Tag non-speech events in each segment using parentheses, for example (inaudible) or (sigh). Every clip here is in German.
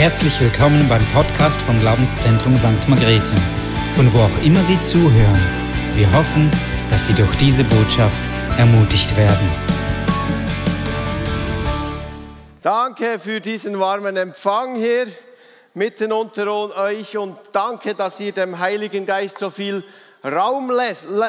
Herzlich willkommen beim Podcast vom Glaubenszentrum St. Margrethe, von wo auch immer Sie zuhören. Wir hoffen, dass Sie durch diese Botschaft ermutigt werden. Danke für diesen warmen Empfang hier mitten unter euch und danke, dass ihr dem Heiligen Geist so viel Raum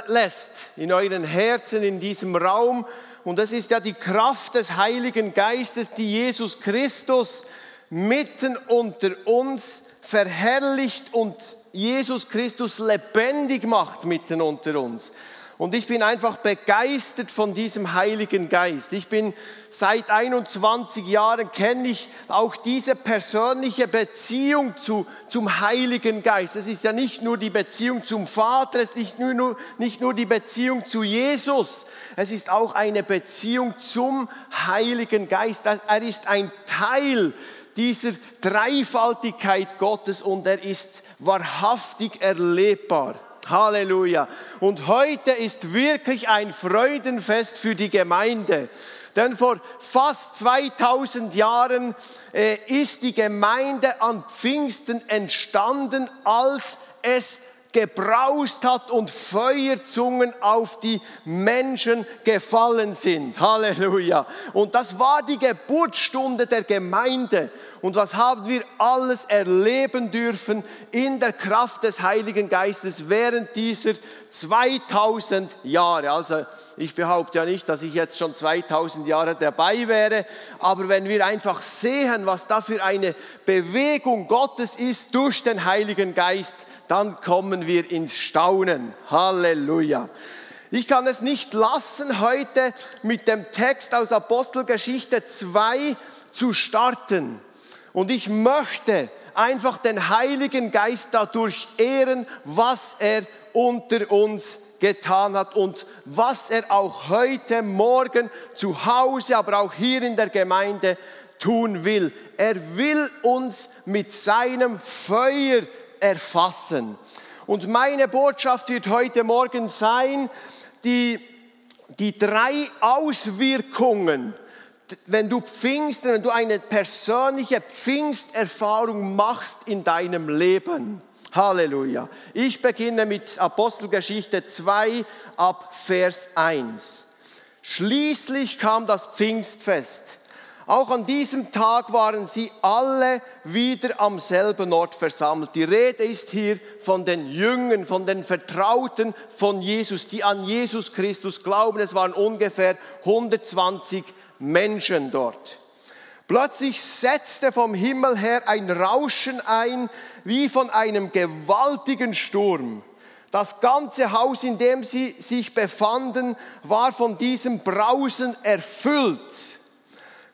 lässt in euren Herzen, in diesem Raum. Und das ist ja die Kraft des Heiligen Geistes, die Jesus Christus mitten unter uns verherrlicht und Jesus Christus lebendig macht mitten unter uns. Und ich bin einfach begeistert von diesem Heiligen Geist. Ich bin seit 21 Jahren, kenne ich auch diese persönliche Beziehung zu, zum Heiligen Geist. Es ist ja nicht nur die Beziehung zum Vater, es ist nicht nur, nicht nur die Beziehung zu Jesus, es ist auch eine Beziehung zum Heiligen Geist. Er ist ein Teil dieser Dreifaltigkeit Gottes und er ist wahrhaftig erlebbar. Halleluja. Und heute ist wirklich ein Freudenfest für die Gemeinde. Denn vor fast 2000 Jahren äh, ist die Gemeinde an Pfingsten entstanden, als es gebraust hat und Feuerzungen auf die Menschen gefallen sind. Halleluja. Und das war die Geburtsstunde der Gemeinde. Und was haben wir alles erleben dürfen in der Kraft des Heiligen Geistes während dieser 2000 Jahre. Also ich behaupte ja nicht, dass ich jetzt schon 2000 Jahre dabei wäre, aber wenn wir einfach sehen, was da für eine Bewegung Gottes ist durch den Heiligen Geist, dann kommen wir ins Staunen. Halleluja. Ich kann es nicht lassen, heute mit dem Text aus Apostelgeschichte 2 zu starten. Und ich möchte einfach den Heiligen Geist dadurch ehren, was er unter uns getan hat und was er auch heute Morgen zu Hause, aber auch hier in der Gemeinde tun will. Er will uns mit seinem Feuer erfassen. Und meine Botschaft wird heute Morgen sein, die, die drei Auswirkungen, wenn du Pfingsten, wenn du eine persönliche Pfingsterfahrung machst in deinem Leben. Halleluja. Ich beginne mit Apostelgeschichte 2 ab Vers 1. Schließlich kam das Pfingstfest. Auch an diesem Tag waren sie alle wieder am selben Ort versammelt. Die Rede ist hier von den Jüngern, von den Vertrauten von Jesus, die an Jesus Christus glauben. Es waren ungefähr 120 Menschen dort. Plötzlich setzte vom Himmel her ein Rauschen ein, wie von einem gewaltigen Sturm. Das ganze Haus, in dem sie sich befanden, war von diesem Brausen erfüllt.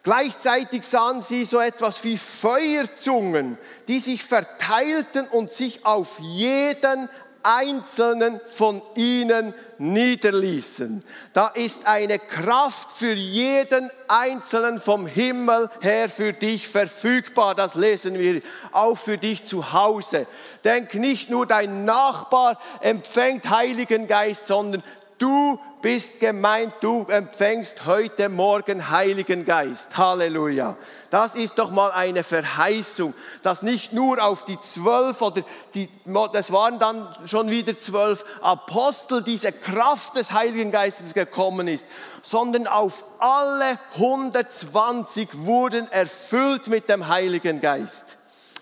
Gleichzeitig sahen sie so etwas wie Feuerzungen, die sich verteilten und sich auf jeden einzelnen von ihnen niederließen. Da ist eine Kraft für jeden einzelnen vom Himmel her für dich verfügbar. Das lesen wir auch für dich zu Hause. Denk nicht nur dein Nachbar empfängt Heiligen Geist, sondern du bist gemeint, du empfängst heute Morgen Heiligen Geist. Halleluja. Das ist doch mal eine Verheißung, dass nicht nur auf die zwölf oder die, das waren dann schon wieder zwölf Apostel diese Kraft des Heiligen Geistes gekommen ist, sondern auf alle 120 wurden erfüllt mit dem Heiligen Geist.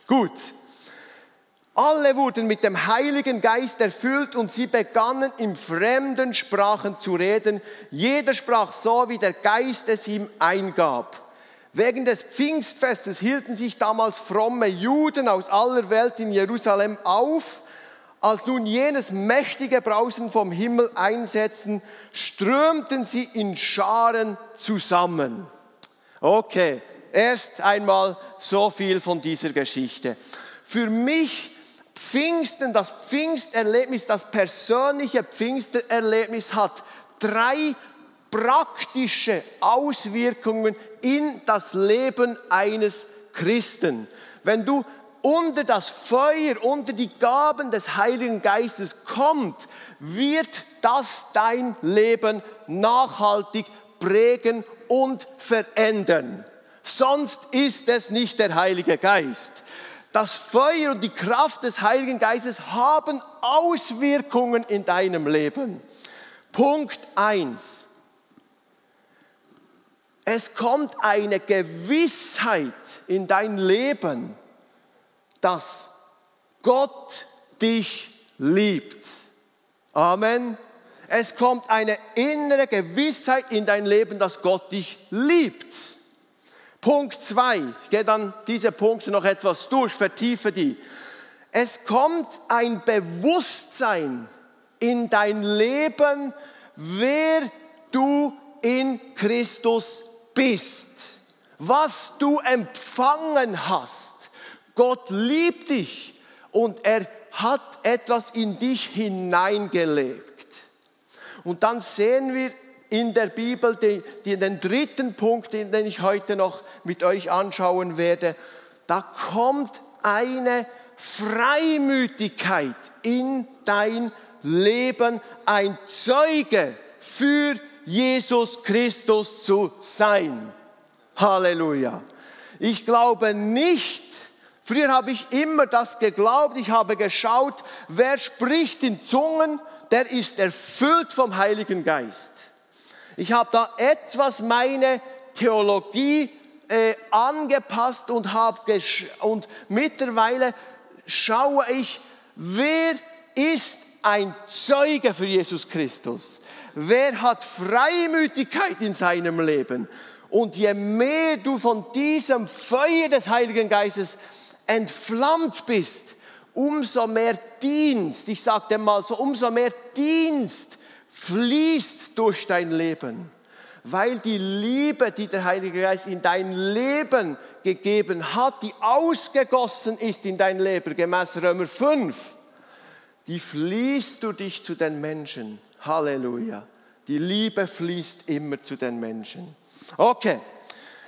Gut. Alle wurden mit dem Heiligen Geist erfüllt und sie begannen in fremden Sprachen zu reden. Jeder sprach so, wie der Geist es ihm eingab. Wegen des Pfingstfestes hielten sich damals fromme Juden aus aller Welt in Jerusalem auf. Als nun jenes mächtige Brausen vom Himmel einsetzten, strömten sie in Scharen zusammen. Okay, erst einmal so viel von dieser Geschichte. Für mich Pfingsten, das Pfingsterlebnis, das persönliche Pfingsterlebnis hat drei praktische Auswirkungen in das Leben eines Christen. Wenn du unter das Feuer, unter die Gaben des Heiligen Geistes kommt, wird das dein Leben nachhaltig prägen und verändern. sonst ist es nicht der Heilige Geist. Das Feuer und die Kraft des Heiligen Geistes haben Auswirkungen in deinem Leben. Punkt 1. Es kommt eine Gewissheit in dein Leben, dass Gott dich liebt. Amen. Es kommt eine innere Gewissheit in dein Leben, dass Gott dich liebt. Punkt 2, ich gehe dann diese Punkte noch etwas durch, vertiefe die. Es kommt ein Bewusstsein in dein Leben, wer du in Christus bist, was du empfangen hast. Gott liebt dich und er hat etwas in dich hineingelegt. Und dann sehen wir in der Bibel die, die, den dritten Punkt, den ich heute noch mit euch anschauen werde. Da kommt eine Freimütigkeit in dein Leben, ein Zeuge für Jesus Christus zu sein. Halleluja. Ich glaube nicht, früher habe ich immer das geglaubt, ich habe geschaut, wer spricht in Zungen, der ist erfüllt vom Heiligen Geist. Ich habe da etwas meine Theologie äh, angepasst und, hab und mittlerweile schaue ich, wer ist ein Zeuge für Jesus Christus? Wer hat Freimütigkeit in seinem Leben? Und je mehr du von diesem Feuer des Heiligen Geistes entflammt bist, umso mehr Dienst, ich sage dir mal so, umso mehr Dienst fließt durch dein Leben, weil die Liebe, die der Heilige Geist in dein Leben gegeben hat, die ausgegossen ist in dein Leben, gemäß Römer 5, die fließt durch dich zu den Menschen. Halleluja. Die Liebe fließt immer zu den Menschen. Okay,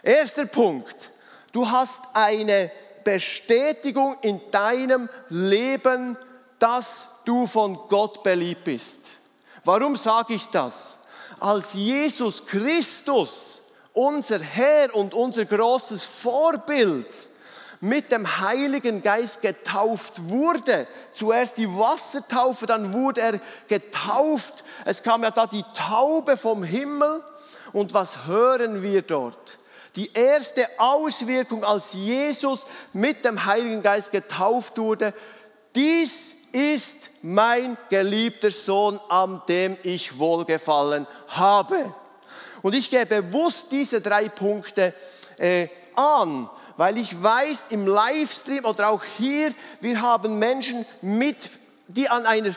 erster Punkt. Du hast eine Bestätigung in deinem Leben, dass du von Gott beliebt bist. Warum sage ich das? Als Jesus Christus, unser Herr und unser großes Vorbild, mit dem Heiligen Geist getauft wurde. Zuerst die Wassertaufe, dann wurde er getauft. Es kam ja da die Taube vom Himmel. Und was hören wir dort? Die erste Auswirkung, als Jesus mit dem Heiligen Geist getauft wurde, dies ist mein geliebter Sohn, an dem ich wohlgefallen habe. Und ich gehe bewusst diese drei Punkte äh, an, weil ich weiß, im Livestream oder auch hier, wir haben Menschen mit, die an, einer,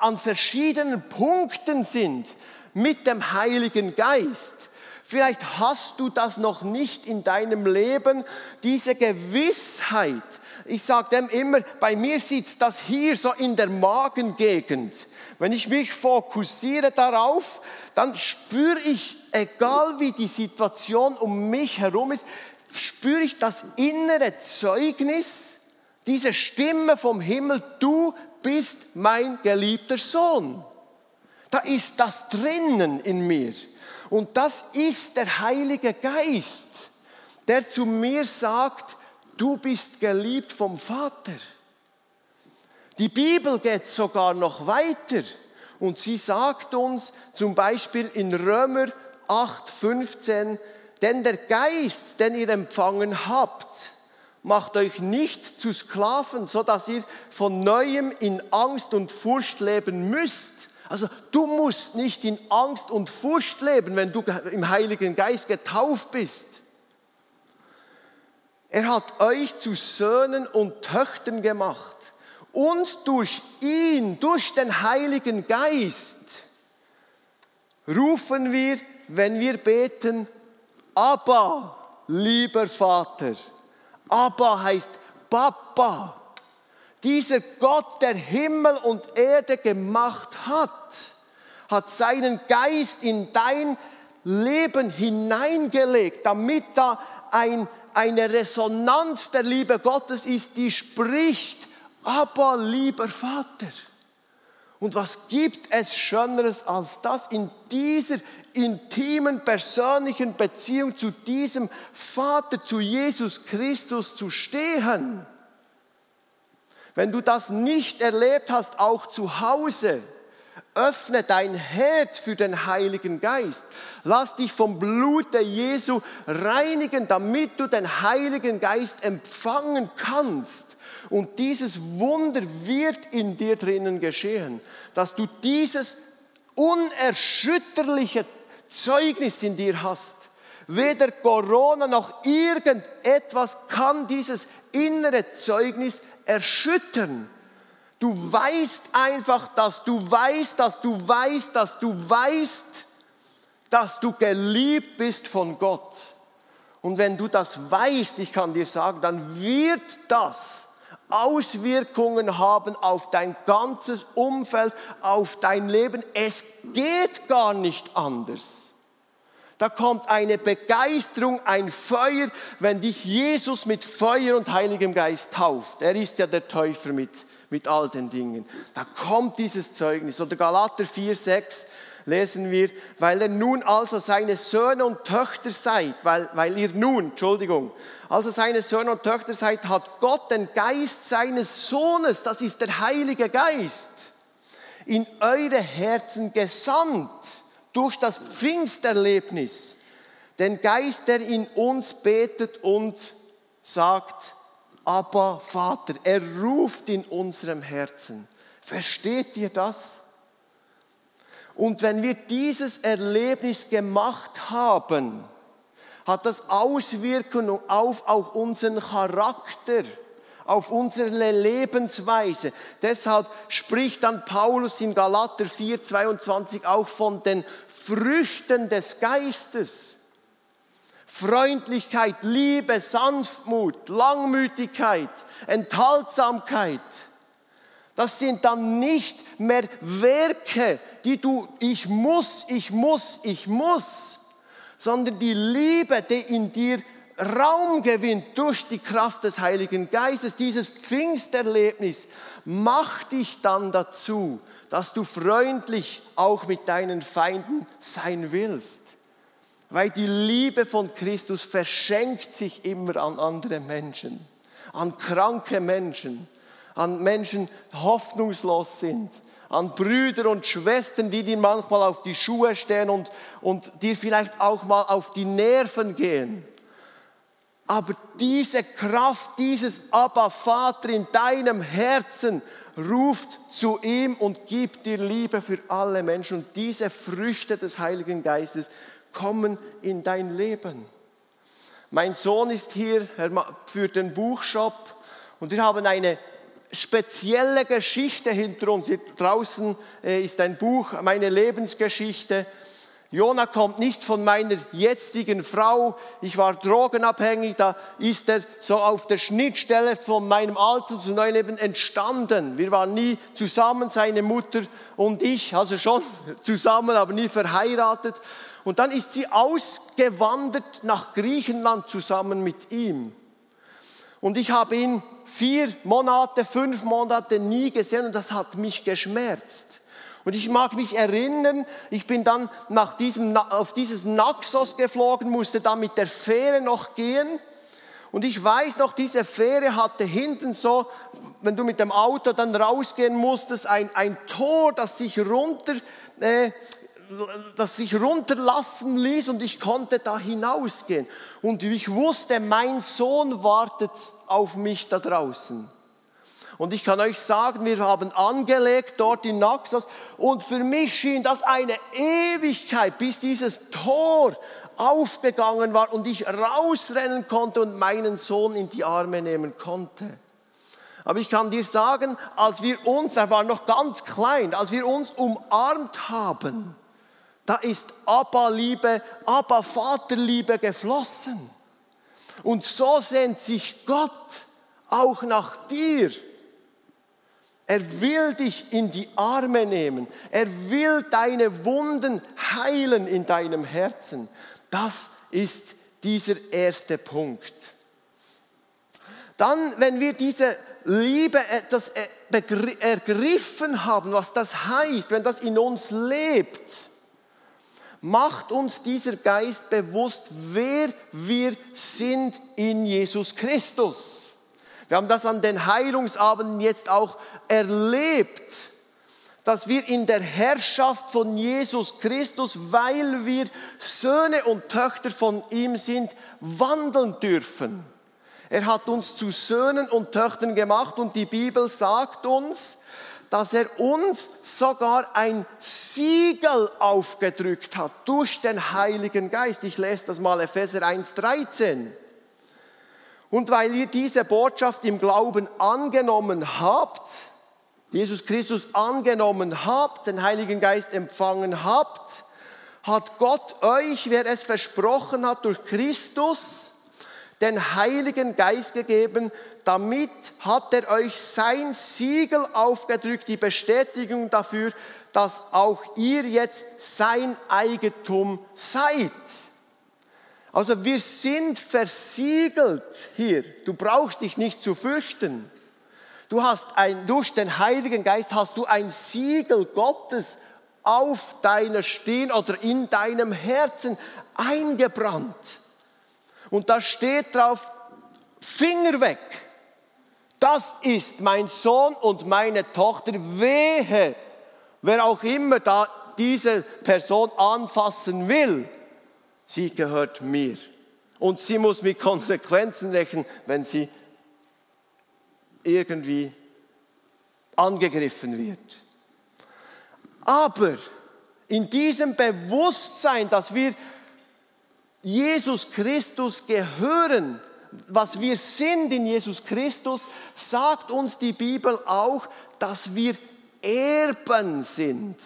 an verschiedenen Punkten sind mit dem Heiligen Geist. Vielleicht hast du das noch nicht in deinem Leben, diese Gewissheit, ich sage dem immer, bei mir sitzt das hier so in der Magengegend. Wenn ich mich fokussiere darauf, dann spüre ich, egal wie die Situation um mich herum ist, spüre ich das innere Zeugnis, diese Stimme vom Himmel, du bist mein geliebter Sohn. Da ist das drinnen in mir. Und das ist der Heilige Geist, der zu mir sagt, du bist geliebt vom Vater. Die Bibel geht sogar noch weiter und sie sagt uns zum Beispiel in Römer 8, 15, denn der Geist, den ihr empfangen habt, macht euch nicht zu Sklaven, so dass ihr von neuem in Angst und Furcht leben müsst. Also du musst nicht in Angst und Furcht leben, wenn du im Heiligen Geist getauft bist. Er hat euch zu Söhnen und Töchtern gemacht. Und durch ihn, durch den Heiligen Geist, rufen wir, wenn wir beten, Abba, lieber Vater. Abba heißt Papa. Dieser Gott, der Himmel und Erde gemacht hat, hat seinen Geist in dein Leben hineingelegt, damit da ein eine Resonanz der Liebe Gottes ist, die spricht, aber lieber Vater. Und was gibt es Schöneres als das, in dieser intimen, persönlichen Beziehung zu diesem Vater, zu Jesus Christus zu stehen? Wenn du das nicht erlebt hast, auch zu Hause, öffne dein Herz für den Heiligen Geist. Lass dich vom Blute Jesu reinigen, damit du den Heiligen Geist empfangen kannst. Und dieses Wunder wird in dir drinnen geschehen, dass du dieses unerschütterliche Zeugnis in dir hast. Weder Corona noch irgendetwas kann dieses innere Zeugnis erschüttern. Du weißt einfach, dass du weißt, dass du weißt, dass du weißt, dass du geliebt bist von Gott. Und wenn du das weißt, ich kann dir sagen, dann wird das Auswirkungen haben auf dein ganzes Umfeld, auf dein Leben. Es geht gar nicht anders. Da kommt eine Begeisterung, ein Feuer, wenn dich Jesus mit Feuer und Heiligem Geist tauft. Er ist ja der Täufer mit, mit all den Dingen. Da kommt dieses Zeugnis. Oder Galater 4, 6 lesen wir, weil er nun also seine Söhne und Töchter seid, weil, weil ihr nun, Entschuldigung, also seine Söhne und Töchter seid, hat Gott den Geist seines Sohnes, das ist der Heilige Geist, in eure Herzen gesandt durch das Pfingsterlebnis. Den Geist, der in uns betet und sagt, aber Vater, er ruft in unserem Herzen. Versteht ihr das? Und wenn wir dieses Erlebnis gemacht haben, hat das Auswirkungen auf auch unseren Charakter, auf unsere Lebensweise. Deshalb spricht dann Paulus in Galater 4, 22 auch von den Früchten des Geistes. Freundlichkeit, Liebe, Sanftmut, Langmütigkeit, Enthaltsamkeit. Das sind dann nicht mehr Werke, die du, ich muss, ich muss, ich muss, sondern die Liebe, die in dir Raum gewinnt durch die Kraft des Heiligen Geistes, dieses Pfingsterlebnis, macht dich dann dazu, dass du freundlich auch mit deinen Feinden sein willst. Weil die Liebe von Christus verschenkt sich immer an andere Menschen, an kranke Menschen, an Menschen hoffnungslos sind, an Brüder und Schwestern, die dir manchmal auf die Schuhe stehen und, und dir vielleicht auch mal auf die Nerven gehen. Aber diese Kraft, dieses Abba Vater in deinem Herzen ruft zu ihm und gibt dir Liebe für alle Menschen. Und diese Früchte des Heiligen Geistes kommen in dein Leben. Mein Sohn ist hier, er führt den Buchshop und wir haben eine spezielle Geschichte hinter uns. Hier draußen äh, ist ein Buch, meine Lebensgeschichte. Jona kommt nicht von meiner jetzigen Frau. Ich war drogenabhängig. Da ist er so auf der Schnittstelle von meinem alten zu neuen Leben entstanden. Wir waren nie zusammen, seine Mutter und ich, also schon (laughs) zusammen, aber nie verheiratet. Und dann ist sie ausgewandert nach Griechenland zusammen mit ihm. Und ich habe ihn vier Monate, fünf Monate nie gesehen und das hat mich geschmerzt. Und ich mag mich erinnern, ich bin dann nach diesem, auf dieses Naxos geflogen, musste dann mit der Fähre noch gehen. Und ich weiß noch, diese Fähre hatte hinten so, wenn du mit dem Auto dann rausgehen musstest, ein, ein Tor, das sich runter, äh, das sich runterlassen ließ und ich konnte da hinausgehen. Und ich wusste, mein Sohn wartet auf mich da draußen. Und ich kann euch sagen, wir haben angelegt dort in Naxos und für mich schien das eine Ewigkeit, bis dieses Tor aufgegangen war und ich rausrennen konnte und meinen Sohn in die Arme nehmen konnte. Aber ich kann dir sagen, als wir uns, er war noch ganz klein, als wir uns umarmt haben, da ist Abba-Liebe, Abba-Vaterliebe geflossen. Und so sehnt sich Gott auch nach dir. Er will dich in die Arme nehmen. Er will deine Wunden heilen in deinem Herzen. Das ist dieser erste Punkt. Dann, wenn wir diese Liebe etwas ergriffen haben, was das heißt, wenn das in uns lebt, macht uns dieser Geist bewusst, wer wir sind in Jesus Christus. Wir haben das an den Heilungsabenden jetzt auch erlebt, dass wir in der Herrschaft von Jesus Christus, weil wir Söhne und Töchter von ihm sind, wandeln dürfen. Er hat uns zu Söhnen und Töchtern gemacht und die Bibel sagt uns, dass er uns sogar ein Siegel aufgedrückt hat durch den Heiligen Geist. Ich lese das mal Epheser 1,13. Und weil ihr diese Botschaft im Glauben angenommen habt, Jesus Christus angenommen habt, den Heiligen Geist empfangen habt, hat Gott euch, wer es versprochen hat, durch Christus den Heiligen Geist gegeben, damit hat er euch sein Siegel aufgedrückt, die Bestätigung dafür, dass auch ihr jetzt sein Eigentum seid. Also wir sind versiegelt hier. Du brauchst dich nicht zu fürchten. Du hast ein, durch den Heiligen Geist hast du ein Siegel Gottes auf deiner Stirn oder in deinem Herzen eingebrannt. Und da steht drauf, Finger weg. Das ist mein Sohn und meine Tochter. Wehe, wer auch immer da diese Person anfassen will, sie gehört mir. Und sie muss mit Konsequenzen rechnen, wenn sie irgendwie angegriffen wird. Aber in diesem Bewusstsein, dass wir Jesus Christus gehören, was wir sind in Jesus Christus, sagt uns die Bibel auch, dass wir Erben sind.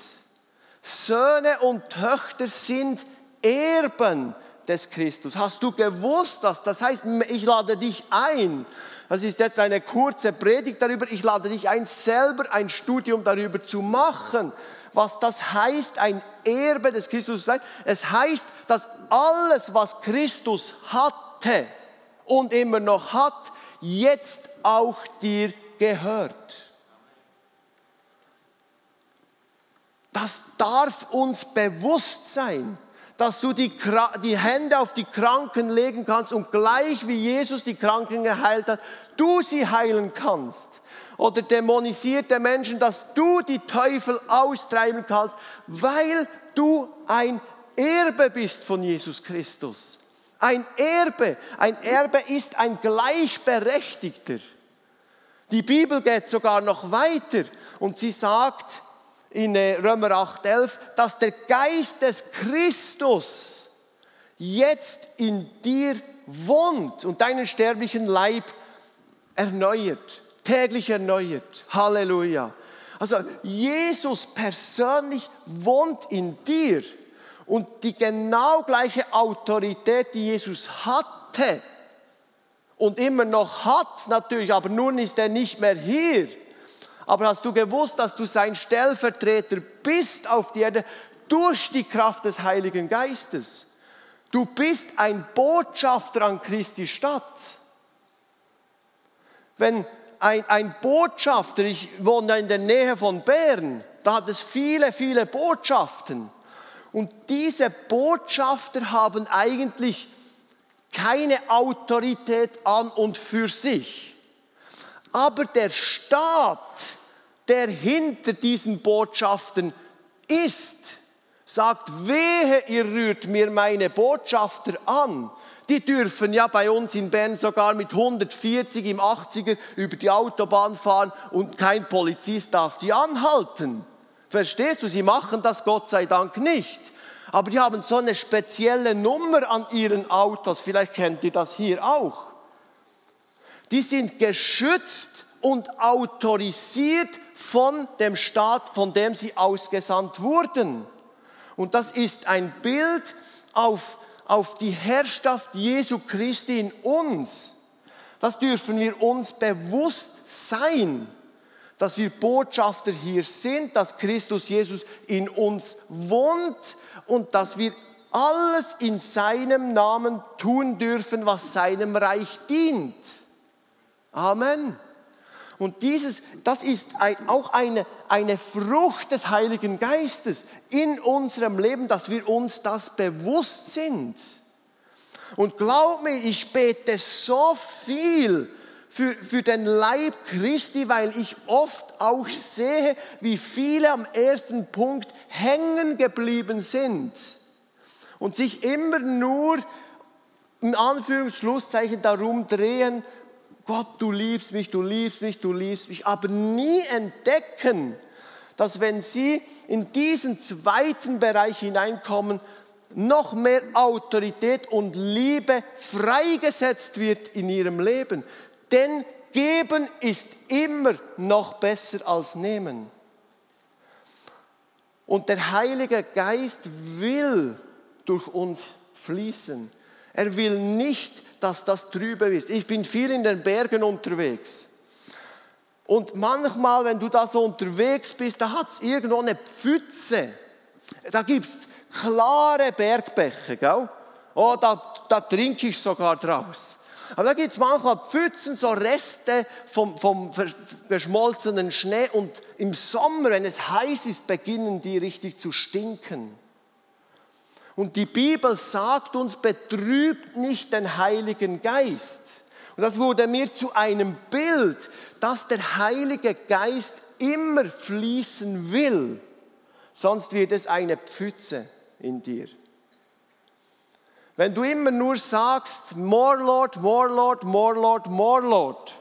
Söhne und Töchter sind Erben des Christus. Hast du gewusst dass Das heißt, ich lade dich ein. Das ist jetzt eine kurze Predigt darüber. Ich lade dich ein, selber ein Studium darüber zu machen, was das heißt, ein Erbe des Christus zu sein. Es heißt, dass alles, was Christus hatte und immer noch hat, jetzt auch dir gehört. Das darf uns bewusst sein dass du die, die Hände auf die Kranken legen kannst und gleich wie Jesus die Kranken geheilt hat, du sie heilen kannst. Oder dämonisierte Menschen, dass du die Teufel austreiben kannst, weil du ein Erbe bist von Jesus Christus. Ein Erbe, ein Erbe ist ein Gleichberechtigter. Die Bibel geht sogar noch weiter und sie sagt, in äh, Römer 8,11, dass der Geist des Christus jetzt in dir wohnt und deinen sterblichen Leib erneuert, täglich erneuert. Halleluja. Also Jesus persönlich wohnt in dir und die genau gleiche Autorität, die Jesus hatte und immer noch hat natürlich, aber nun ist er nicht mehr hier aber hast du gewusst, dass du sein Stellvertreter bist auf die Erde durch die Kraft des Heiligen Geistes? Du bist ein Botschafter an Christi Stadt. Wenn ein, ein Botschafter, ich wohne in der Nähe von Bern, da hat es viele, viele Botschaften. Und diese Botschafter haben eigentlich keine Autorität an und für sich. Aber der Staat, der hinter diesen Botschaften ist, sagt, wehe, ihr rührt mir meine Botschafter an. Die dürfen ja bei uns in Bern sogar mit 140 im 80er über die Autobahn fahren und kein Polizist darf die anhalten. Verstehst du? Sie machen das Gott sei Dank nicht. Aber die haben so eine spezielle Nummer an ihren Autos. Vielleicht kennt ihr das hier auch. Die sind geschützt und autorisiert von dem Staat, von dem sie ausgesandt wurden. Und das ist ein Bild auf, auf die Herrschaft Jesu Christi in uns. Das dürfen wir uns bewusst sein, dass wir Botschafter hier sind, dass Christus Jesus in uns wohnt und dass wir alles in seinem Namen tun dürfen, was seinem Reich dient. Amen. Und dieses, das ist ein, auch eine, eine Frucht des Heiligen Geistes in unserem Leben, dass wir uns das bewusst sind. Und glaub mir, ich bete so viel für, für den Leib Christi, weil ich oft auch sehe, wie viele am ersten Punkt hängen geblieben sind und sich immer nur in Anführungsschlusszeichen darum drehen, Gott, du liebst mich, du liebst mich, du liebst mich, aber nie entdecken, dass wenn sie in diesen zweiten Bereich hineinkommen, noch mehr Autorität und Liebe freigesetzt wird in ihrem Leben. Denn geben ist immer noch besser als nehmen. Und der Heilige Geist will durch uns fließen. Er will nicht, dass das trübe wird. Ich bin viel in den Bergen unterwegs. Und manchmal, wenn du da so unterwegs bist, da hat es irgendwo eine Pfütze. Da gibt es klare Bergbäche, gell? Oh, da, da trinke ich sogar draus. Aber da gibt es manchmal Pfützen, so Reste vom, vom verschmolzenen Schnee und im Sommer, wenn es heiß ist, beginnen die richtig zu stinken. Und die Bibel sagt uns, betrübt nicht den Heiligen Geist. Und das wurde mir zu einem Bild, dass der Heilige Geist immer fließen will, sonst wird es eine Pfütze in dir. Wenn du immer nur sagst, more Lord, more Lord, more Lord, more Lord,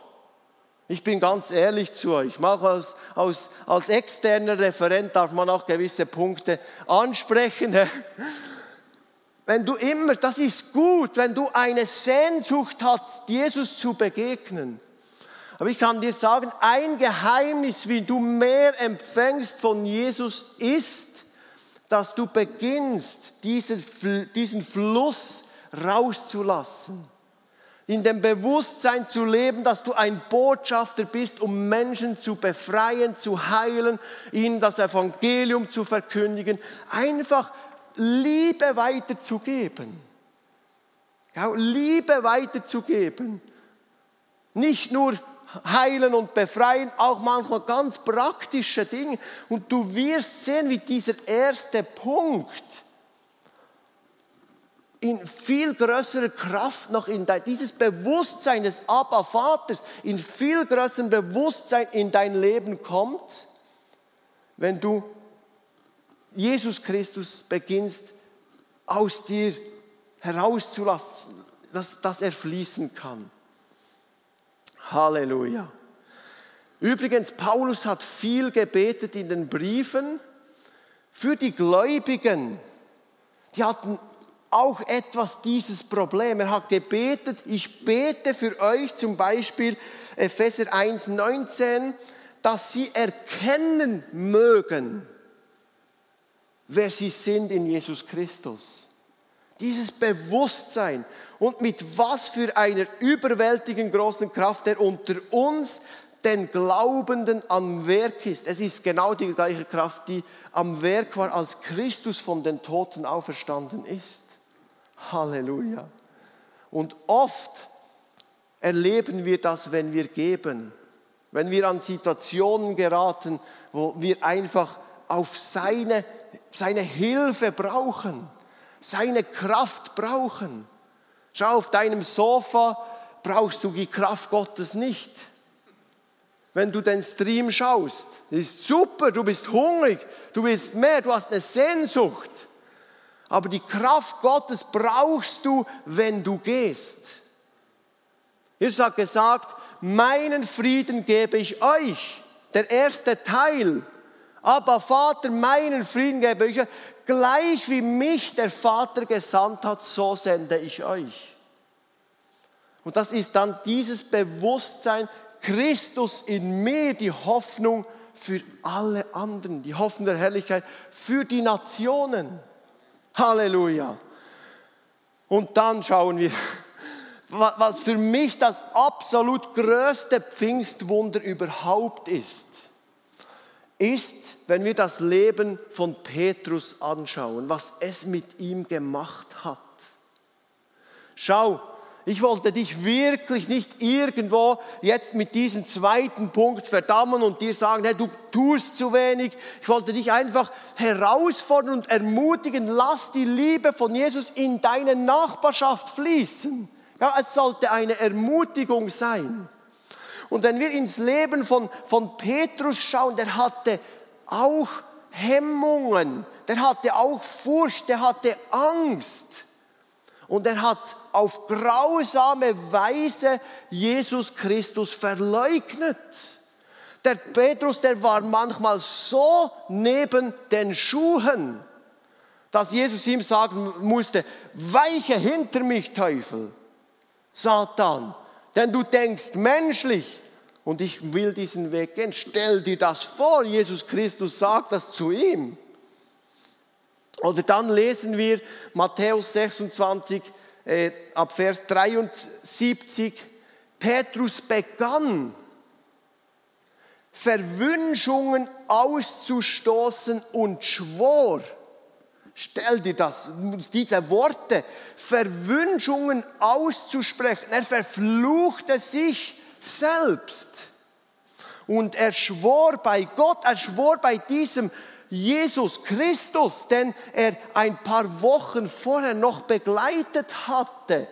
ich bin ganz ehrlich zu euch, mal als, als, als externer Referent darf man auch gewisse Punkte ansprechen. (laughs) Wenn du immer, das ist gut, wenn du eine Sehnsucht hast, Jesus zu begegnen. Aber ich kann dir sagen, ein Geheimnis, wie du mehr empfängst von Jesus, ist, dass du beginnst, diesen, Fluss rauszulassen. In dem Bewusstsein zu leben, dass du ein Botschafter bist, um Menschen zu befreien, zu heilen, ihnen das Evangelium zu verkündigen. Einfach Liebe weiterzugeben. Liebe weiterzugeben. Nicht nur heilen und befreien, auch manchmal ganz praktische Dinge. Und du wirst sehen, wie dieser erste Punkt in viel größerer Kraft noch in dein, dieses Bewusstsein des Abba Vaters in viel größerem Bewusstsein in dein Leben kommt, wenn du Jesus Christus beginnst aus dir herauszulassen, dass, dass er fließen kann. Halleluja. Übrigens, Paulus hat viel gebetet in den Briefen für die Gläubigen. Die hatten auch etwas dieses Problem. Er hat gebetet, ich bete für euch zum Beispiel Epheser 1,19, dass sie erkennen mögen, wer sie sind in Jesus Christus. Dieses Bewusstsein und mit was für einer überwältigend großen Kraft er unter uns den Glaubenden am Werk ist. Es ist genau die gleiche Kraft, die am Werk war, als Christus von den Toten auferstanden ist. Halleluja. Und oft erleben wir das, wenn wir geben, wenn wir an Situationen geraten, wo wir einfach auf seine, seine Hilfe brauchen seine Kraft brauchen. Schau, auf deinem Sofa brauchst du die Kraft Gottes nicht. Wenn du den Stream schaust, ist super, du bist hungrig, du willst mehr, du hast eine Sehnsucht. Aber die Kraft Gottes brauchst du, wenn du gehst. Jesus hat gesagt, meinen Frieden gebe ich euch. Der erste Teil. Aber Vater, meinen Frieden gebe ich euch. Gleich wie mich der Vater gesandt hat, so sende ich euch. Und das ist dann dieses Bewusstsein, Christus in mir, die Hoffnung für alle anderen, die Hoffnung der Herrlichkeit für die Nationen. Halleluja. Und dann schauen wir, was für mich das absolut größte Pfingstwunder überhaupt ist ist, wenn wir das Leben von Petrus anschauen, was es mit ihm gemacht hat. Schau, Ich wollte dich wirklich nicht irgendwo jetzt mit diesem zweiten Punkt verdammen und dir sagen, hey, du tust zu wenig. Ich wollte dich einfach herausfordern und ermutigen, lass die Liebe von Jesus in deine Nachbarschaft fließen. Ja, es sollte eine Ermutigung sein. Und wenn wir ins Leben von, von Petrus schauen, der hatte auch Hemmungen, der hatte auch Furcht, der hatte Angst. Und er hat auf grausame Weise Jesus Christus verleugnet. Der Petrus, der war manchmal so neben den Schuhen, dass Jesus ihm sagen musste, weiche hinter mich, Teufel, Satan, denn du denkst menschlich und ich will diesen Weg gehen. Stell dir das vor, Jesus Christus sagt das zu ihm. Oder dann lesen wir Matthäus 26 äh, ab Vers 73. Petrus begann, Verwünschungen auszustoßen und schwor. Stell dir das, diese Worte, Verwünschungen auszusprechen. Er verfluchte sich selbst. Und er schwor bei Gott, er schwor bei diesem Jesus Christus, den er ein paar Wochen vorher noch begleitet hatte.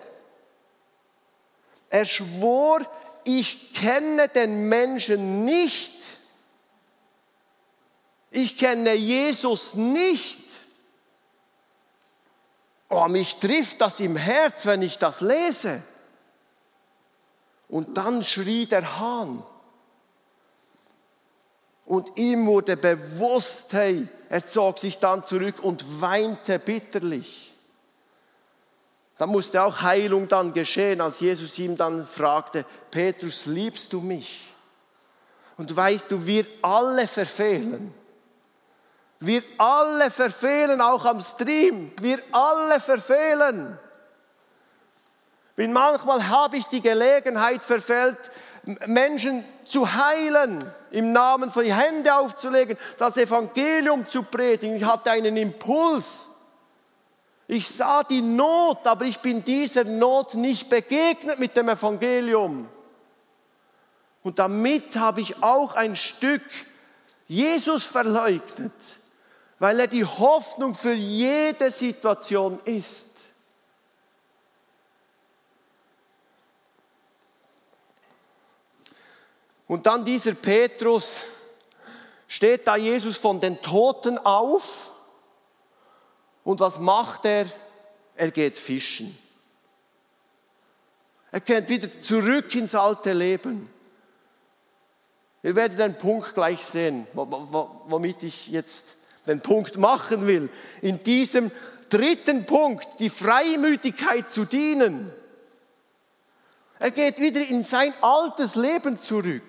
Er schwor, ich kenne den Menschen nicht. Ich kenne Jesus nicht. Oh, mich trifft das im Herz, wenn ich das lese. Und dann schrie der Hahn. Und ihm wurde bewusst, hey, er zog sich dann zurück und weinte bitterlich. Da musste auch Heilung dann geschehen, als Jesus ihm dann fragte, Petrus, liebst du mich? Und weißt du, wir alle verfehlen. Wir alle verfehlen, auch am Stream. Wir alle verfehlen. Bin manchmal habe ich die Gelegenheit verfehlt, Menschen zu heilen, im Namen von die Hände aufzulegen, das Evangelium zu predigen. Ich hatte einen Impuls. Ich sah die Not, aber ich bin dieser Not nicht begegnet mit dem Evangelium. Und damit habe ich auch ein Stück Jesus verleugnet, weil er die Hoffnung für jede Situation ist. Und dann dieser Petrus, steht da Jesus von den Toten auf und was macht er? Er geht fischen. Er kehrt wieder zurück ins alte Leben. Ihr werdet den Punkt gleich sehen, womit ich jetzt den Punkt machen will. In diesem dritten Punkt, die Freimütigkeit zu dienen. Er geht wieder in sein altes Leben zurück.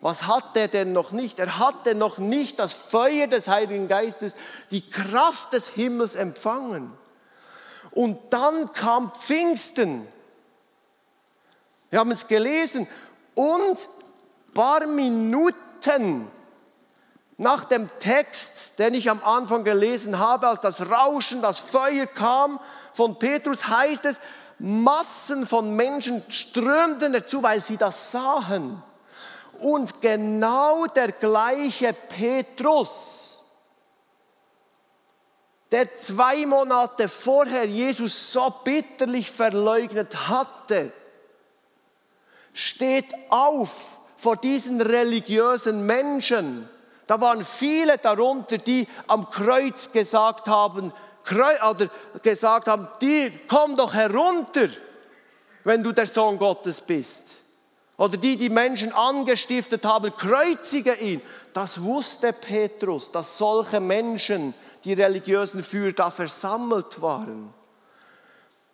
Was hat er denn noch nicht? Er hatte noch nicht das Feuer des Heiligen Geistes, die Kraft des Himmels empfangen. Und dann kam Pfingsten. Wir haben es gelesen. Und paar Minuten nach dem Text, den ich am Anfang gelesen habe, als das Rauschen, das Feuer kam von Petrus, heißt es, Massen von Menschen strömten dazu, weil sie das sahen. Und genau der gleiche Petrus, der zwei Monate vorher Jesus so bitterlich verleugnet hatte, steht auf vor diesen religiösen Menschen. Da waren viele darunter, die am Kreuz gesagt haben, oder gesagt haben, die, komm doch herunter, wenn du der Sohn Gottes bist. Oder die, die Menschen angestiftet haben, kreuzige ihn. Das wusste Petrus, dass solche Menschen, die religiösen Führer, da versammelt waren.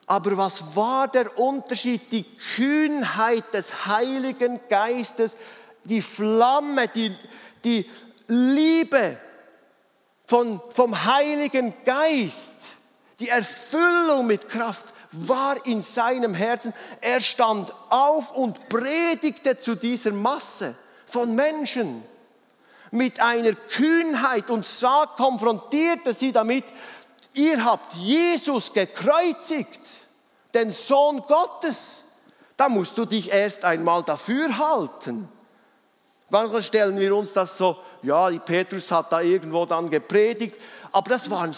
Aber was war der Unterschied? Die Kühnheit des Heiligen Geistes, die Flamme, die, die Liebe, von, vom Heiligen Geist, die Erfüllung mit Kraft war in seinem Herzen. Er stand auf und predigte zu dieser Masse von Menschen mit einer Kühnheit und sah, konfrontierte sie damit, ihr habt Jesus gekreuzigt. den Sohn Gottes. Da musst du dich erst einmal dafür halten. Manchmal stellen wir uns das so, ja, Petrus hat da irgendwo dann gepredigt, aber das waren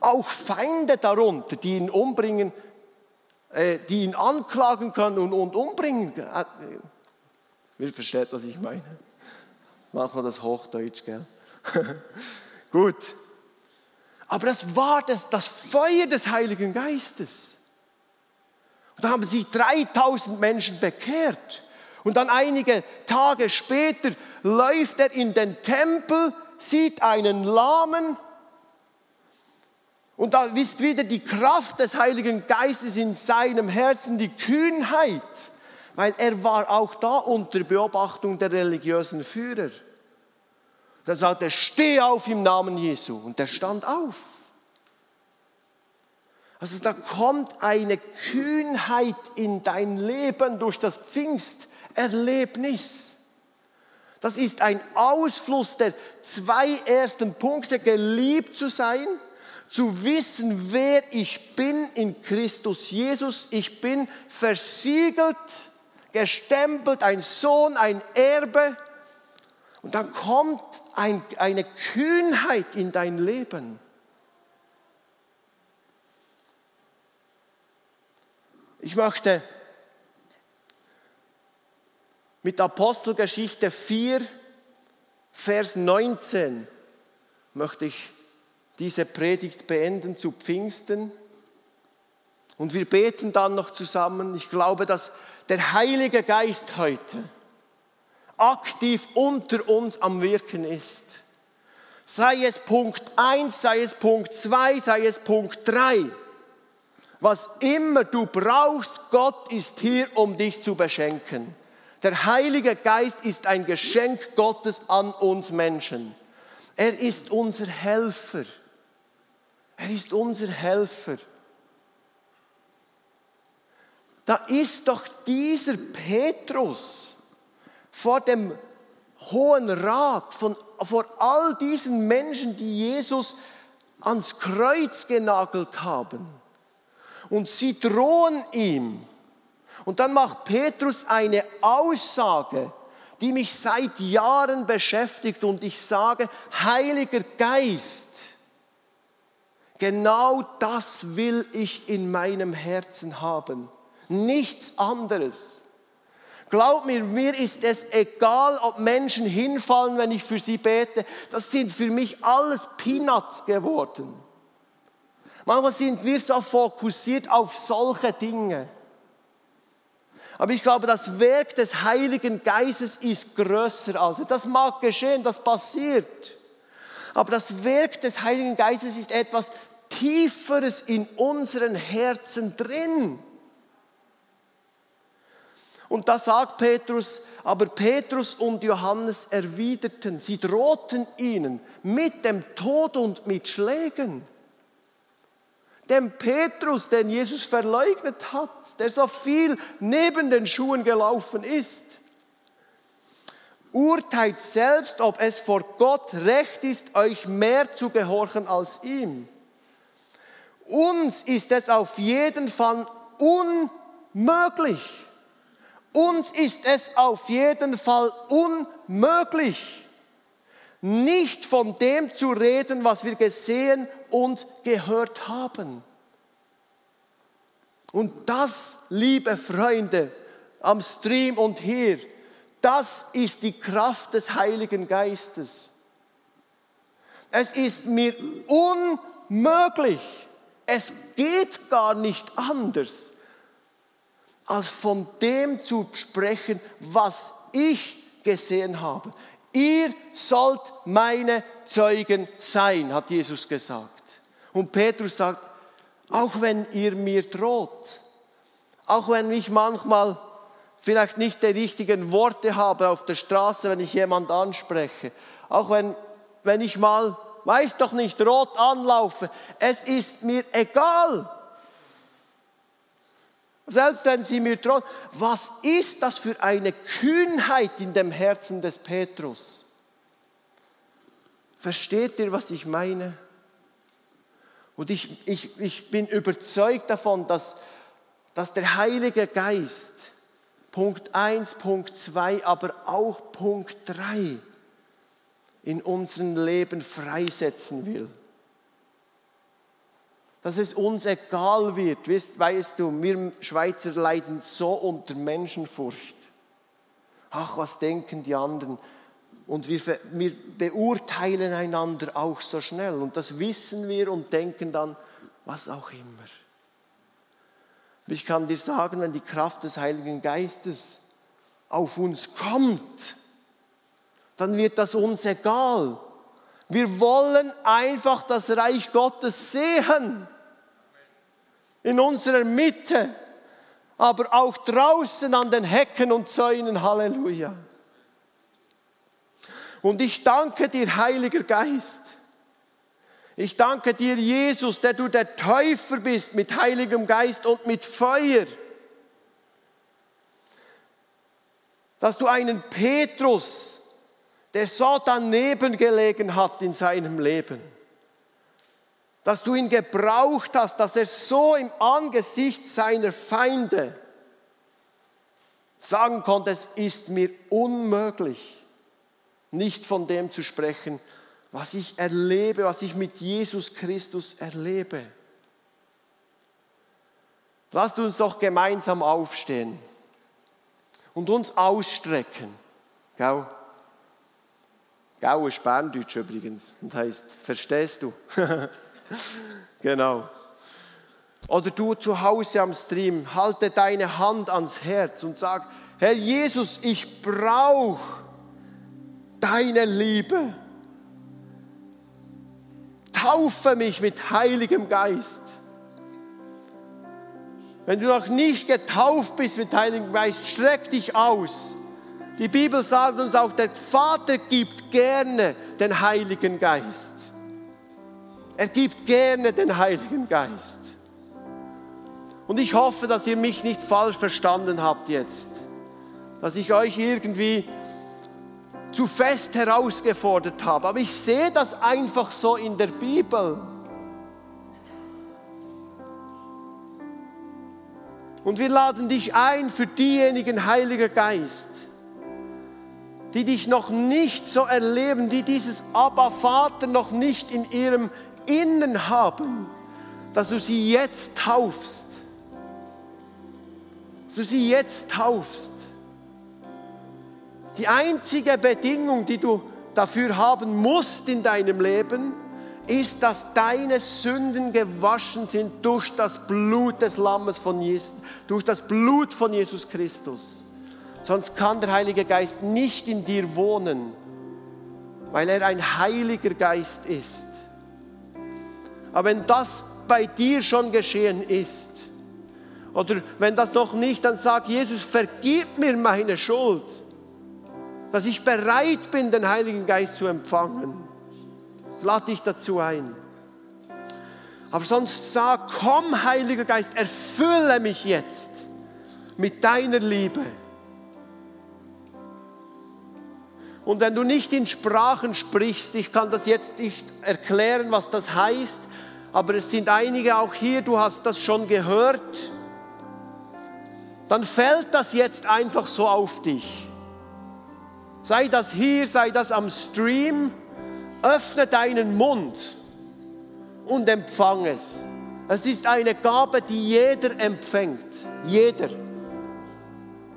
auch Feinde darunter, die ihn umbringen, äh, die ihn anklagen können und, und umbringen. Ihr versteht, was ich meine. Manchmal das Hochdeutsch, gell? (laughs) Gut. Aber das war das, das Feuer des Heiligen Geistes. Und da haben sich 3000 Menschen bekehrt. Und dann einige Tage später läuft er in den Tempel, sieht einen Lahmen. Und da ist wieder die Kraft des Heiligen Geistes in seinem Herzen, die Kühnheit, weil er war auch da unter Beobachtung der religiösen Führer. Dann sagt er, steh auf im Namen Jesu. Und er stand auf. Also da kommt eine Kühnheit in dein Leben durch das Pfingsterlebnis. Das ist ein Ausfluss der zwei ersten Punkte, geliebt zu sein, zu wissen, wer ich bin in Christus Jesus. Ich bin versiegelt, gestempelt, ein Sohn, ein Erbe. Und dann kommt ein, eine Kühnheit in dein Leben. Ich möchte mit Apostelgeschichte 4, Vers 19 möchte ich diese Predigt beenden zu Pfingsten. Und wir beten dann noch zusammen. Ich glaube, dass der Heilige Geist heute aktiv unter uns am Wirken ist. Sei es Punkt 1, sei es Punkt 2, sei es Punkt 3. Was immer du brauchst, Gott ist hier, um dich zu beschenken. Der Heilige Geist ist ein Geschenk Gottes an uns Menschen. Er ist unser Helfer. Er ist unser Helfer. Da ist doch dieser Petrus vor dem Hohen Rat, von, vor all diesen Menschen, die Jesus ans Kreuz genagelt haben und sie drohen ihm. Und dann macht Petrus eine Aussage, die mich seit Jahren beschäftigt und ich sage, Heiliger Geist, genau das will ich in meinem Herzen haben, nichts anderes. Glaub mir, mir ist es egal, ob Menschen hinfallen, wenn ich für sie bete. Das sind für mich alles Peanuts geworden. Manchmal sind wir so fokussiert auf solche Dinge. Aber ich glaube, das Werk des Heiligen Geistes ist größer als das mag geschehen, das passiert. Aber das Werk des Heiligen Geistes ist etwas Tieferes in unseren Herzen drin. Und da sagt Petrus, aber Petrus und Johannes erwiderten, sie drohten ihnen mit dem Tod und mit Schlägen dem Petrus, den Jesus verleugnet hat, der so viel neben den Schuhen gelaufen ist. Urteilt selbst, ob es vor Gott recht ist, euch mehr zu gehorchen als ihm. Uns ist es auf jeden Fall unmöglich. Uns ist es auf jeden Fall unmöglich, nicht von dem zu reden, was wir gesehen und gehört haben. Und das, liebe Freunde, am Stream und hier, das ist die Kraft des Heiligen Geistes. Es ist mir unmöglich, es geht gar nicht anders, als von dem zu sprechen, was ich gesehen habe. Ihr sollt meine Zeugen sein, hat Jesus gesagt. Und Petrus sagt, auch wenn ihr mir droht, auch wenn ich manchmal vielleicht nicht die richtigen Worte habe auf der Straße, wenn ich jemand anspreche, auch wenn, wenn ich mal, weiß doch nicht, rot anlaufe, es ist mir egal. Selbst wenn sie mir drohen, was ist das für eine Kühnheit in dem Herzen des Petrus? Versteht ihr, was ich meine? Und ich, ich, ich bin überzeugt davon, dass dass der Heilige Geist Punkt 1, Punkt 2, aber auch Punkt 3 in unserem Leben freisetzen will. Dass es uns egal wird, weißt, weißt du, wir Schweizer leiden so unter Menschenfurcht. Ach, was denken die anderen? Und wir, wir beurteilen einander auch so schnell. Und das wissen wir und denken dann, was auch immer. Ich kann dir sagen, wenn die Kraft des Heiligen Geistes auf uns kommt, dann wird das uns egal. Wir wollen einfach das Reich Gottes sehen. In unserer Mitte, aber auch draußen an den Hecken und Zäunen. Halleluja. Und ich danke dir, Heiliger Geist. Ich danke dir, Jesus, der du der Täufer bist mit Heiligem Geist und mit Feuer. Dass du einen Petrus, der so daneben gelegen hat in seinem Leben, dass du ihn gebraucht hast, dass er so im Angesicht seiner Feinde sagen konnte, es ist mir unmöglich nicht von dem zu sprechen, was ich erlebe, was ich mit Jesus Christus erlebe. Lasst uns doch gemeinsam aufstehen und uns ausstrecken. Gau? Gau ist Berndeutsch übrigens und heißt, verstehst du? (laughs) genau. Oder du zu Hause am Stream, halte deine Hand ans Herz und sag, Herr Jesus, ich brauche deine Liebe. Taufe mich mit Heiligem Geist. Wenn du noch nicht getauft bist mit Heiligem Geist, streck dich aus. Die Bibel sagt uns auch, der Vater gibt gerne den Heiligen Geist. Er gibt gerne den Heiligen Geist. Und ich hoffe, dass ihr mich nicht falsch verstanden habt jetzt. Dass ich euch irgendwie zu fest herausgefordert habe. Aber ich sehe das einfach so in der Bibel. Und wir laden dich ein für diejenigen, Heiliger Geist, die dich noch nicht so erleben, die dieses Abba Vater noch nicht in ihrem Innen haben, dass du sie jetzt taufst. Dass du sie jetzt taufst. Die einzige Bedingung, die du dafür haben musst in deinem Leben, ist, dass deine Sünden gewaschen sind durch das Blut des Lammes von Jesus, durch das Blut von Jesus Christus. Sonst kann der Heilige Geist nicht in dir wohnen, weil er ein heiliger Geist ist. Aber wenn das bei dir schon geschehen ist, oder wenn das noch nicht, dann sag Jesus, vergib mir meine Schuld dass ich bereit bin, den Heiligen Geist zu empfangen. Lade dich dazu ein. Aber sonst sag, komm Heiliger Geist, erfülle mich jetzt mit deiner Liebe. Und wenn du nicht in Sprachen sprichst, ich kann das jetzt nicht erklären, was das heißt, aber es sind einige auch hier, du hast das schon gehört, dann fällt das jetzt einfach so auf dich. Sei das hier, sei das am Stream. Öffne deinen Mund und empfang es. Es ist eine Gabe, die jeder empfängt. Jeder.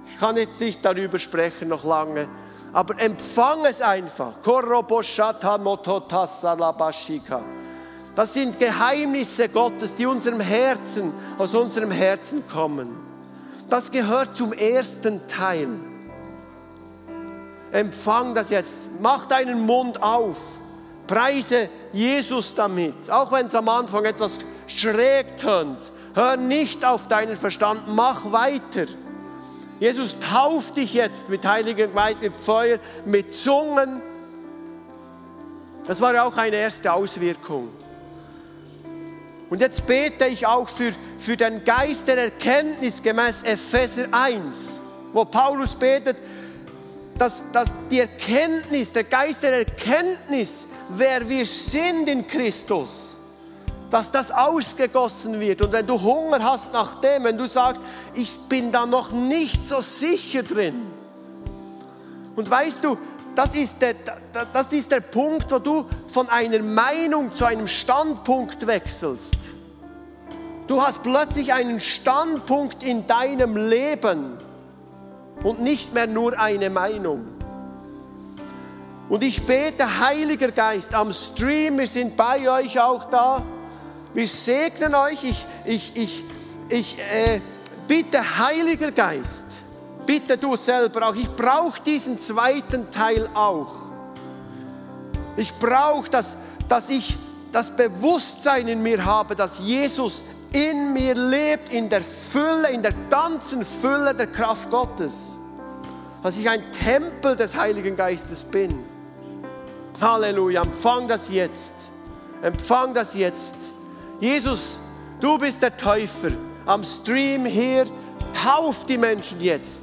Ich kann jetzt nicht darüber sprechen noch lange, aber empfang es einfach. Das sind Geheimnisse Gottes, die unserem Herzen, aus unserem Herzen kommen. Das gehört zum ersten Teil. Empfang das jetzt. Mach deinen Mund auf. Preise Jesus damit. Auch wenn es am Anfang etwas schräg tönt. Hör nicht auf deinen Verstand. Mach weiter. Jesus tauft dich jetzt mit Heiligen Geist, mit Feuer, mit Zungen. Das war auch eine erste Auswirkung. Und jetzt bete ich auch für, für den Geist der Erkenntnis gemäß Epheser 1, wo Paulus betet, dass, dass die Erkenntnis, der Geist der Erkenntnis, wer wir sind in Christus, dass das ausgegossen wird. Und wenn du Hunger hast nach dem, wenn du sagst, ich bin da noch nicht so sicher drin. Und weißt du, das ist, der, das ist der Punkt, wo du von einer Meinung zu einem Standpunkt wechselst. Du hast plötzlich einen Standpunkt in deinem Leben und nicht mehr nur eine Meinung. Und ich bete, Heiliger Geist, am Stream, wir sind bei euch auch da. Wir segnen euch. Ich, ich, ich, ich äh, bitte, Heiliger Geist, bitte du selber auch. Ich brauche diesen zweiten Teil auch. Ich brauche, dass, dass ich das Bewusstsein in mir habe, dass Jesus in mir lebt, in der Fülle, in der ganzen Fülle der Kraft Gottes. Dass ich ein Tempel des Heiligen Geistes bin. Halleluja, empfang das jetzt. Empfang das jetzt. Jesus, du bist der Täufer. Am Stream hier, tauf die Menschen jetzt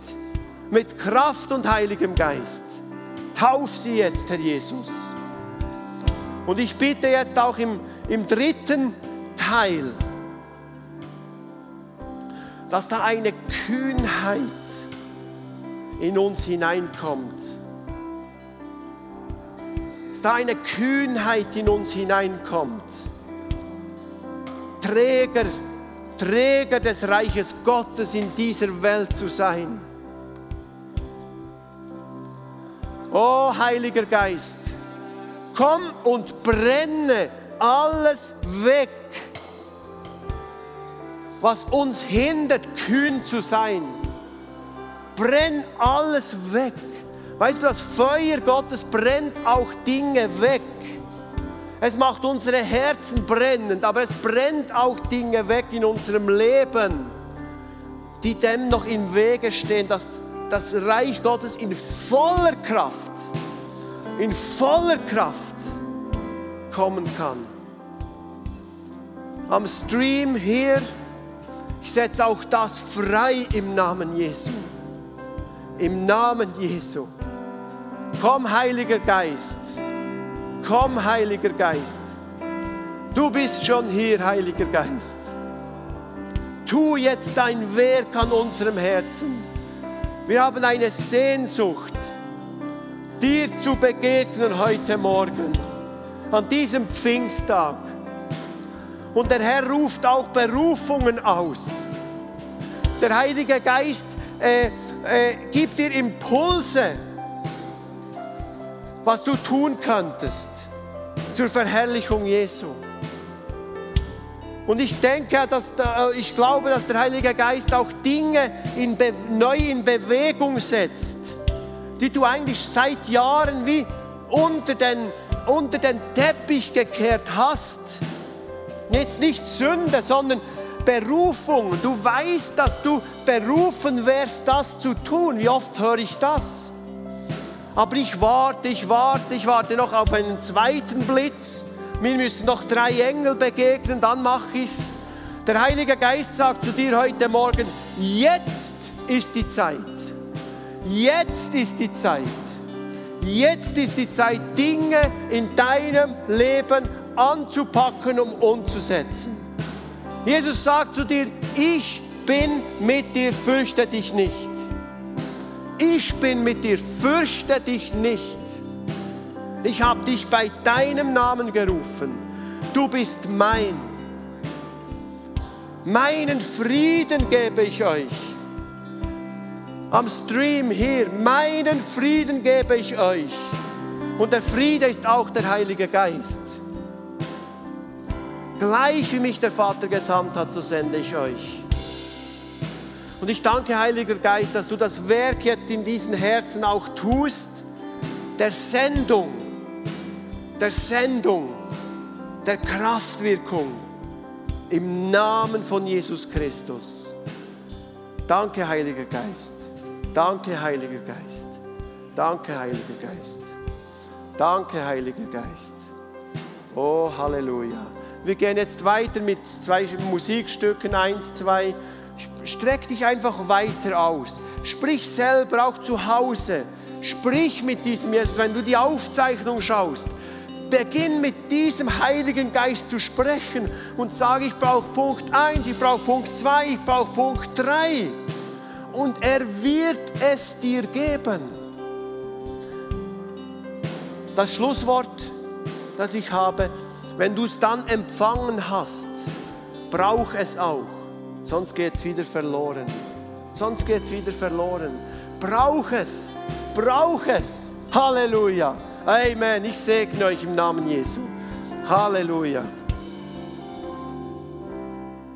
mit Kraft und Heiligem Geist. Tauf sie jetzt, Herr Jesus. Und ich bitte jetzt auch im, im dritten Teil, dass da eine Kühnheit in uns hineinkommt. Dass da eine Kühnheit in uns hineinkommt. Träger, Träger des Reiches Gottes in dieser Welt zu sein. Oh Heiliger Geist, komm und brenne alles weg was uns hindert, kühn zu sein. Brenn alles weg. Weißt du, das Feuer Gottes brennt auch Dinge weg. Es macht unsere Herzen brennend, aber es brennt auch Dinge weg in unserem Leben, die dem noch im Wege stehen, dass das Reich Gottes in voller Kraft, in voller Kraft kommen kann. Am Stream hier ich setze auch das frei im Namen Jesu. Im Namen Jesu. Komm, Heiliger Geist. Komm, Heiliger Geist. Du bist schon hier, Heiliger Geist. Tu jetzt dein Werk an unserem Herzen. Wir haben eine Sehnsucht, dir zu begegnen heute Morgen, an diesem Pfingsttag. Und der Herr ruft auch Berufungen aus. Der Heilige Geist äh, äh, gibt dir Impulse, was du tun könntest zur Verherrlichung Jesu. Und ich denke, dass, ich glaube, dass der Heilige Geist auch Dinge in neu in Bewegung setzt, die du eigentlich seit Jahren wie unter den, unter den Teppich gekehrt hast Jetzt nicht Sünde, sondern Berufung. Du weißt, dass du berufen wärst, das zu tun. Wie oft höre ich das? Aber ich warte, ich warte, ich warte noch auf einen zweiten Blitz. Mir müssen noch drei Engel begegnen, dann mache ich es. Der Heilige Geist sagt zu dir heute Morgen, jetzt ist die Zeit. Jetzt ist die Zeit. Jetzt ist die Zeit, Dinge in deinem Leben anzupacken, um umzusetzen. Jesus sagt zu dir, ich bin mit dir, fürchte dich nicht. Ich bin mit dir, fürchte dich nicht. Ich habe dich bei deinem Namen gerufen. Du bist mein. Meinen Frieden gebe ich euch. Am Stream hier, meinen Frieden gebe ich euch. Und der Friede ist auch der Heilige Geist. Gleich wie mich der Vater gesandt hat, so sende ich euch. Und ich danke, Heiliger Geist, dass du das Werk jetzt in diesen Herzen auch tust, der Sendung, der Sendung, der Kraftwirkung im Namen von Jesus Christus. Danke, Heiliger Geist. Danke, Heiliger Geist. Danke, Heiliger Geist. Danke, Heiliger Geist. Oh, Halleluja. Wir gehen jetzt weiter mit zwei Musikstücken, eins, zwei. Streck dich einfach weiter aus. Sprich selber auch zu Hause. Sprich mit diesem Jesus, wenn du die Aufzeichnung schaust. beginn mit diesem Heiligen Geist zu sprechen und sage, ich brauche Punkt 1, ich brauche Punkt 2, ich brauche Punkt 3. Und er wird es dir geben. Das Schlusswort, das ich habe, wenn du es dann empfangen hast, brauch es auch, sonst geht es wieder verloren. Sonst geht es wieder verloren. Brauch es, brauch es. Halleluja. Amen. Ich segne euch im Namen Jesu. Halleluja.